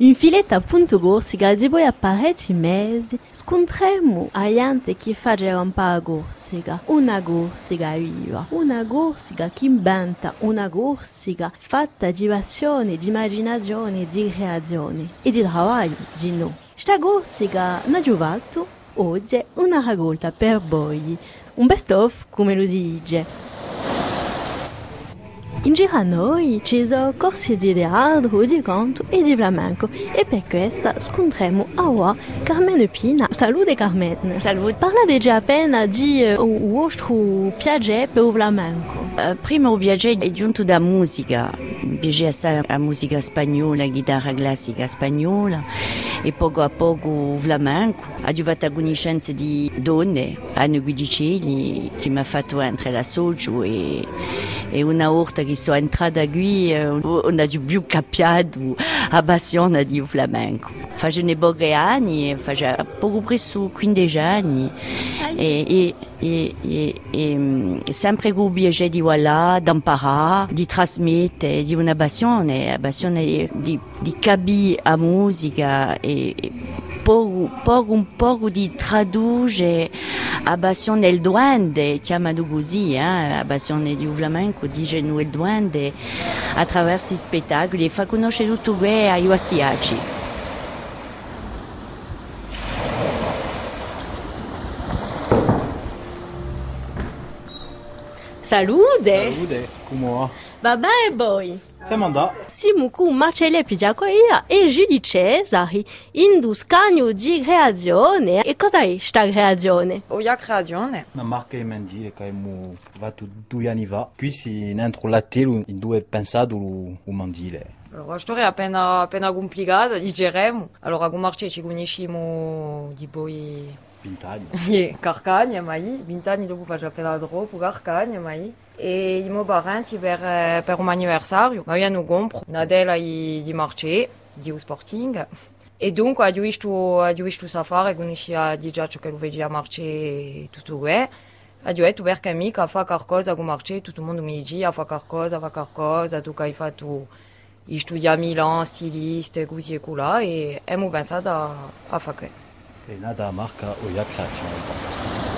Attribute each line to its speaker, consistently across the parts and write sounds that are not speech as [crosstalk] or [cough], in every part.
Speaker 1: In filetta punto gorsiga di voi a pareti mesi scontremmo a gente che faceva un pa' gorsiga, una gorsiga viva, una gorsiga che inventa, una gorsiga fatta di passione, di immaginazione, di creazione e di lavoro di no. Sta gorsiga na giovato oggi una ragolta per voi, un best of come lo si dice. In giro a noi ci sono corsi di teatro, di canto e di flamenco e per questo scontremo a Carmen Pina. Salute Carmen!
Speaker 2: Salute!
Speaker 1: Parla già appena di uh, vostro piacere per il flamenco.
Speaker 2: Uh, prima il piacere è giunto da musica, mi piace assai la musica spagnola, la chitarra classica spagnola e poco a poco il flamenco. Ho la conoscenza di donne, Anne Guidicelli, che mi ha fatto entrare la socio e, e una volta che sono entrata qui on a più capiato a passione di flamenco. Facevo pochi anni, facevo poco presso 15 anni e, e, e, e, e sempre piacere di voilà, d'imparare, di trasmettere, di una passione, passione di, di capire la musica e, e poco, poco, un poco di tradurre la passione del duende, chiamano così, eh, la passione di flamenco, dice noi il duende, attraverso i spettacoli e fa conoscere tutto questo agli ostiaci.
Speaker 1: Salute!
Speaker 3: Salute, come va?
Speaker 1: Va bene
Speaker 3: Siamo
Speaker 1: con Marcello Pigiacoia e Giulio Cesari in due scagno di creazione. E cosa è questa creazione?
Speaker 4: Oia creazione.
Speaker 3: Una marca di mendile che abbiamo fatto due anni fa. Qui si dentro la tela in due pensato il mendile.
Speaker 4: Allora, la storia è appena, appena complicata, diremo. Allora, con Marcello ci conosciamo di poi...
Speaker 3: Vent'anni.
Speaker 4: Sì, [laughs] Carcagna, mai. Vent'anni dopo faccio appena troppo, Carcagna, mai. E i miei parenti per, per un anniversario mi hanno comprato una della di, di Marcello, di Sporting. E dunque ho visto, ho visto safari, conoscia già ciò che lo vedeva Marcello tutto questo. Ho detto perché mica fa qualcosa con Marcello, tutto il mondo mi dice fa qualcosa, fa qualcosa, tu che hai fatto io studio a Milano, stilista, così e colà, e abbiamo pensato a, a fare.
Speaker 3: È nata la marca Oia Creazione.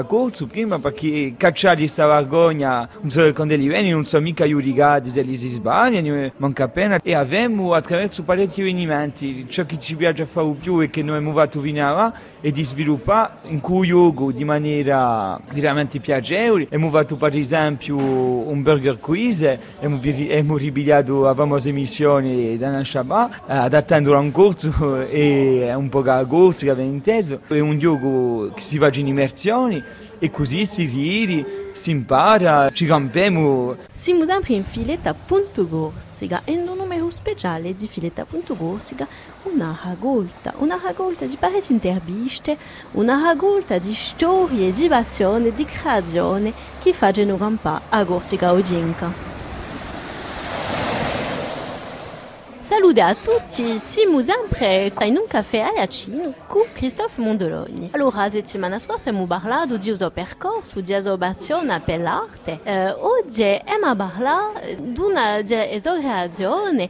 Speaker 5: corso prima perché cacciare questa vergogna non so quando li vieni non so mica giudicati se li si sbagliano manca appena e abbiamo attraverso parecchi avvenimenti ciò che ci piace fare più e che noi abbiamo fatto finire e di sviluppare in cui yoga di maniera veramente piacevole. Abbiamo fatto per esempio un burger quiz abbiamo ripigliato la famosa emissione da Shabbat adattando a un corso [laughs] e un po' a corso che aveva inteso. È un yoga che si fa in immersioni e così si ride, si impara, ci campiamo.
Speaker 1: Siamo sempre in filetta punto gorsiga e un numero speciale di filetta punto gorsiga una raccolta, una raccolta di parecchie interviste, una raccolta di storie, di passione, di creazione che fanno campare a Gorsica Oginca. Salute a tutti, siamo sempre in un caffè a Iacino con Christophe Mondoloni. Allora, la settimana scorsa abbiamo parlato di un percorso di esobazione per l'arte. Eh, oggi abbiamo parlato di una di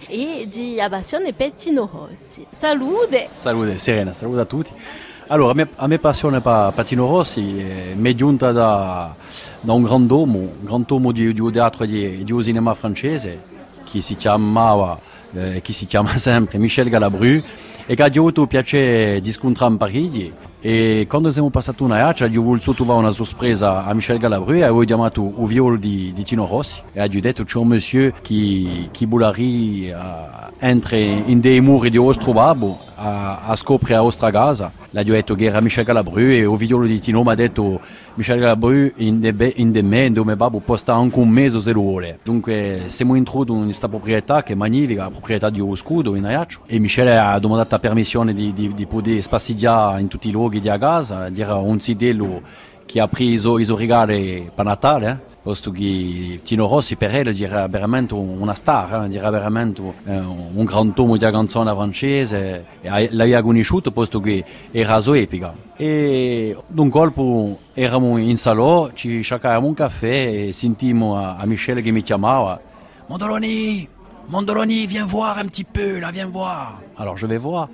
Speaker 1: e di abbazione per Tino Rossi. Salute!
Speaker 3: Salute, Serena, salute a tutti. Allora, a me, a me passione per Patino Rossi eh, mi è giunta da, da un grand'uomo, un grand'uomo di, di teatro di, di un cinema francese che si chiamava eh, che si chiama sempre Michel Galabru. E che ha avuto piacere di scontrare in Parigi. E quando siamo passati una accia io volevo trovare una sorpresa a Michel Galabru e avevo chiamato il violo di, di Tino Rossi. E ho detto c'è un monsieur che, che vuole entrare in dei muri di Ostrobabo a, a scopre a Ostragasa, l'ha detto che era Michel Galabru e o video di Tino mi ha detto Michel Galabru in de, in de me, dove babbo posta anche un mese o zero ore. Dunque siamo introdotto in questa proprietà che è magnifica, la proprietà di Oscudo in Ajaccio. E Michel ha domandato la permissione di, di, di poter spassigliare in tutti i luoghi di Agasa, dire un sidello che ha preso i regali per Natale, eh? Posto che Tino Rossi per lui era veramente una star, eh? era veramente eh, un gran tomo di canzone francese, l'aveva conosciuto posto che era so epica. E d'un colpo eravamo in salò, ci sciacavamo un caffè e sentimmo a, a Michele che mi chiamava Mondoloni, Mondoloni, viens voir un petit peu, là, viens voir. Alors je vais voir.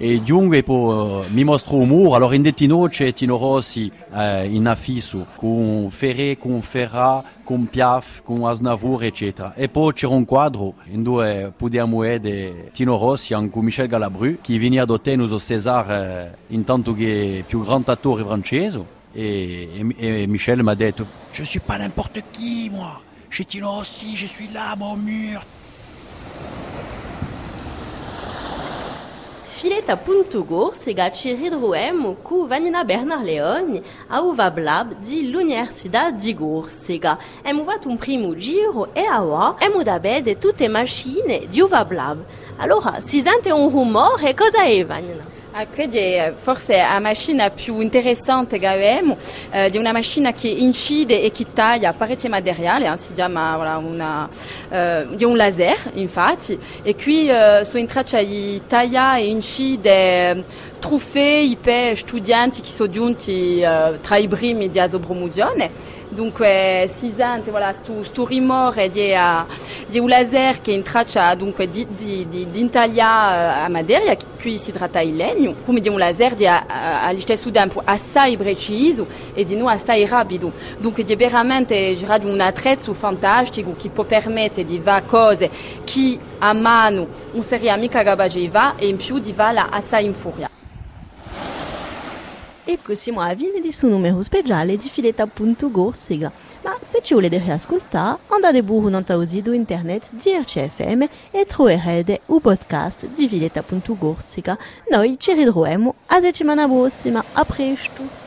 Speaker 3: E Jung po, mi mostro umor, alors in detino c'è Tino Rossi eh, in affisso con Ferré, con Ferra, con Piaf, con Asnavour, eccetera. E poi c'era un quadro in dove podiamo vedere Tino Rossi anche Michel Galabru, che veniva da Tenus César eh, intanto che più grande attore francese. E, e, e Michel m'a detto, je suis pas n'importe qui, moi. Chez Tino Rossi, je suis là, mon mur.
Speaker 1: Fileta Puntugo sega Ciridruemo cu Vanina Bernard Leone a uva blab di l'Universidade de Gorsega. Emu vat un primo giro e awa emu da bede tutte machine di uva blab. Allora, si sente un rumore, cosa è Vanina?
Speaker 6: Quindi forse la macchina più interessante che abbiamo eh, è una macchina che incide e che taglia parecchio materiale, eh, si chiama voilà, una, eh, un laser infatti, e qui eh, sono in traccia di taglia e incide trofei per studenti che sono giunti eh, tra i primi di Asobromuzione. Dunque si sente voilà, stu, stu rumore di, uh, di un laser che in traccia dunque, di, di, di, di intagliare a materia, qui si tratta di legno, come di un laser di, allo stesso tempo assai preciso e di assai rapido. Dunque veramente di un attrezzo fantastico che può permettere di fare cose che a mano non sarebbe mica capace di e in più di farla assai in furia.
Speaker 1: E possiamo avere di suo numero speciale di se ci volete riascoltare, andate pure nel sito internet di RCFM e troverete il podcast di fileta.gorsega. Noi ci ritroviamo a settimana prossima. A presto!